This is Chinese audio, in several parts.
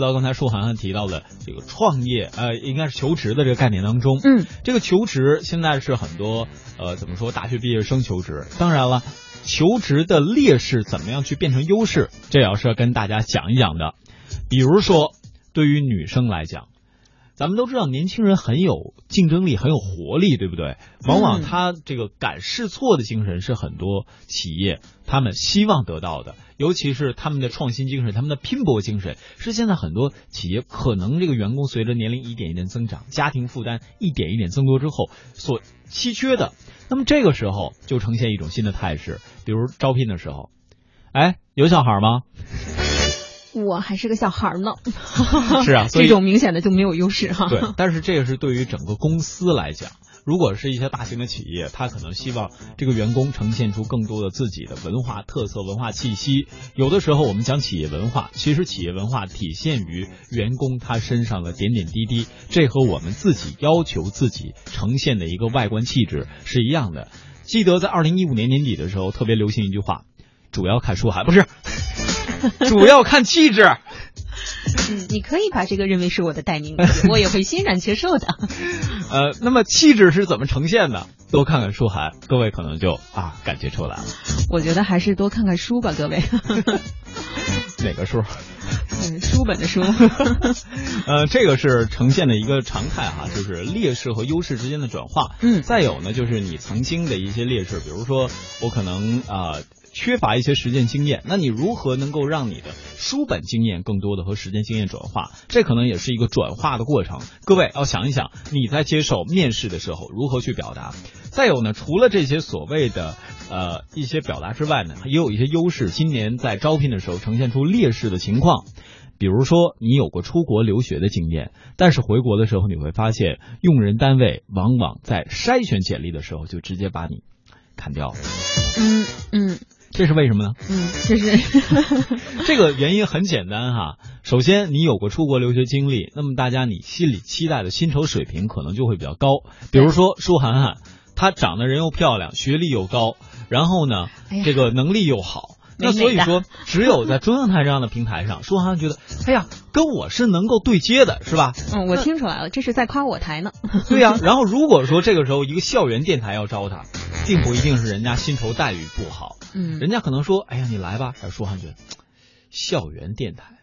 到刚才舒涵涵提到的这个创业，呃，应该是求职的这个概念当中，嗯，这个求职现在是很多呃怎么说大学毕业生求职，当然了，求职的劣势怎么样去变成优势，这也要是要跟大家讲一讲的。比如说，对于女生来讲，咱们都知道年轻人很有竞争力，很有活力，对不对？往往他这个敢试错的精神是很多企业他们希望得到的。尤其是他们的创新精神，他们的拼搏精神，是现在很多企业可能这个员工随着年龄一点一点增长，家庭负担一点一点增多之后所稀缺的。那么这个时候就呈现一种新的态势，比如招聘的时候，哎，有小孩吗？我还是个小孩呢。是啊，所以 这种明显的就没有优势哈。对，但是这个是对于整个公司来讲。如果是一些大型的企业，他可能希望这个员工呈现出更多的自己的文化特色、文化气息。有的时候我们讲企业文化，其实企业文化体现于员工他身上的点点滴滴，这和我们自己要求自己呈现的一个外观气质是一样的。记得在二零一五年年底的时候，特别流行一句话：主要看书还，不是，主要看气质。嗯，你可以把这个认为是我的代名词，我也会欣然接受的。呃，那么气质是怎么呈现的？多看看书涵，各位可能就啊感觉出来了。我觉得还是多看看书吧，各位。哪个书？嗯，书本的书。呃，这个是呈现的一个常态哈，就是劣势和优势之间的转化。嗯，再有呢，就是你曾经的一些劣势，比如说我可能啊。缺乏一些实践经验，那你如何能够让你的书本经验更多的和实践经验转化？这可能也是一个转化的过程。各位要想一想，你在接受面试的时候如何去表达。再有呢，除了这些所谓的呃一些表达之外呢，也有一些优势。今年在招聘的时候呈现出劣势的情况，比如说你有过出国留学的经验，但是回国的时候你会发现，用人单位往往在筛选简历的时候就直接把你砍掉了。嗯嗯。这是为什么呢？嗯，这是 这个原因很简单哈。首先，你有过出国留学经历，那么大家你心里期待的薪酬水平可能就会比较高。比如说舒涵涵，她长得人又漂亮，学历又高，然后呢，这个能力又好。那所以说，只有在中央台这样的平台上，舒涵觉得，哎呀，跟我是能够对接的，是吧？嗯，我听出来了，这是在夸我台呢。对呀。然后如果说这个时候一个校园电台要招他，并不一定是人家薪酬待遇不好，嗯，人家可能说，哎呀，你来吧。舒涵觉得，校园电台。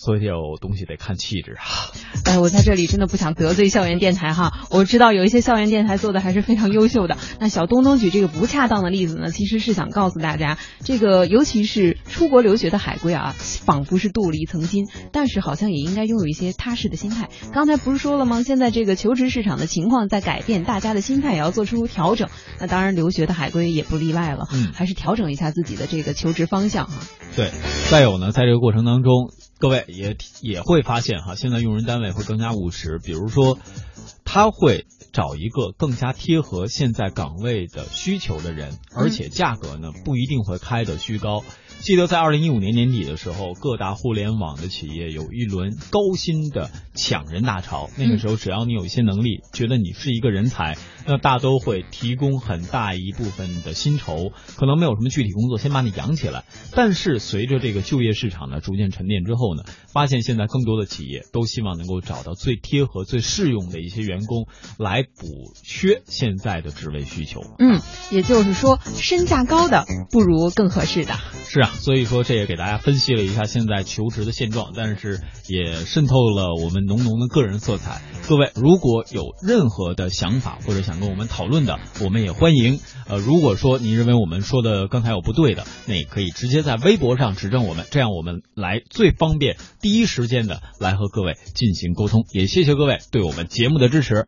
所以有东西得看气质啊！哎，我在这里真的不想得罪校园电台哈。我知道有一些校园电台做的还是非常优秀的。那小东东举这个不恰当的例子呢，其实是想告诉大家，这个尤其是出国留学的海归啊，仿佛是镀了一层金，但是好像也应该拥有一些踏实的心态。刚才不是说了吗？现在这个求职市场的情况在改变，大家的心态也要做出调整。那当然，留学的海归也不例外了。嗯，还是调整一下自己的这个求职方向哈。对，再有呢，在这个过程当中。各位也也会发现哈，现在用人单位会更加务实，比如说，他会找一个更加贴合现在岗位的需求的人，而且价格呢不一定会开得虚高。记得在二零一五年年底的时候，各大互联网的企业有一轮高薪的抢人大潮。那个时候，只要你有一些能力，觉得你是一个人才，那大都会提供很大一部分的薪酬，可能没有什么具体工作，先把你养起来。但是随着这个就业市场呢逐渐沉淀之后呢，发现现在更多的企业都希望能够找到最贴合、最适用的一些员员工来补缺现在的职位需求。嗯，也就是说，身价高的不如更合适的。是啊，所以说这也给大家分析了一下现在求职的现状，但是也渗透了我们浓浓的个人色彩。各位如果有任何的想法或者想跟我们讨论的，我们也欢迎。呃，如果说您认为我们说的刚才有不对的，那也可以直接在微博上指正我们，这样我们来最方便第一时间的来和各位进行沟通。也谢谢各位对我们节目的支持。